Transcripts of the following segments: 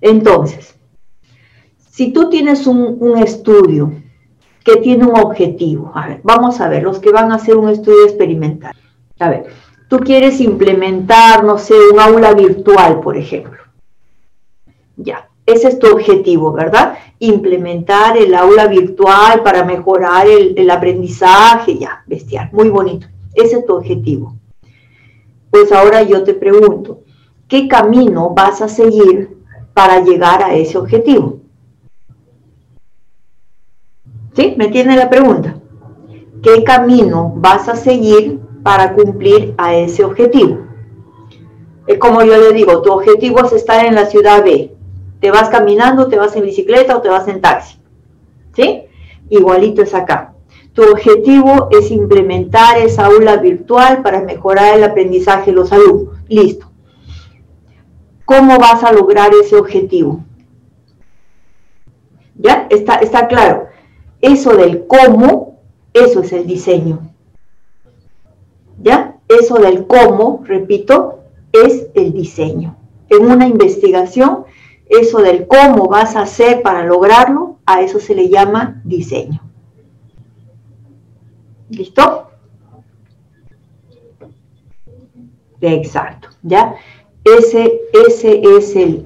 Entonces, si tú tienes un, estudio que tiene un objetivo, a ver, vamos a ver, los que van a hacer un estudio experimental. A ver, tú quieres implementar, no sé, un aula virtual, por ejemplo. Ya, ese es tu objetivo, ¿verdad? Implementar el aula virtual para mejorar el, el aprendizaje, ya, bestial, muy bonito. Ese es tu objetivo. Pues ahora yo te pregunto, ¿qué camino vas a seguir para llegar a ese objetivo? ¿Sí? ¿Me entiende la pregunta? ¿Qué camino vas a seguir para cumplir a ese objetivo? Es como yo le digo, tu objetivo es estar en la ciudad B. Te vas caminando, te vas en bicicleta o te vas en taxi. ¿Sí? Igualito es acá. Tu objetivo es implementar esa aula virtual para mejorar el aprendizaje de los alumnos. Listo. ¿Cómo vas a lograr ese objetivo? ¿Ya? Está, está claro. Eso del cómo, eso es el diseño. ¿Ya? Eso del cómo, repito, es el diseño. En una investigación, eso del cómo vas a hacer para lograrlo, a eso se le llama diseño. ¿Listo? Exacto, ¿ya? Ese, ese es el,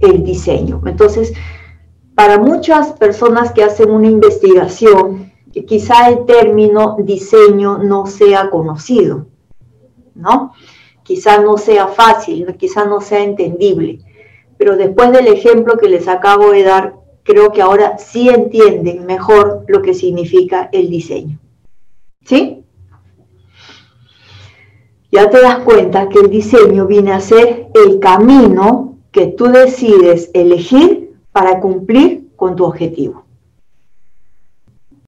el diseño. Entonces, para muchas personas que hacen una investigación, quizá el término diseño no sea conocido, ¿no? Quizá no sea fácil, quizá no sea entendible, pero después del ejemplo que les acabo de dar, creo que ahora sí entienden mejor lo que significa el diseño. ¿Sí? Ya te das cuenta que el diseño viene a ser el camino que tú decides elegir para cumplir con tu objetivo.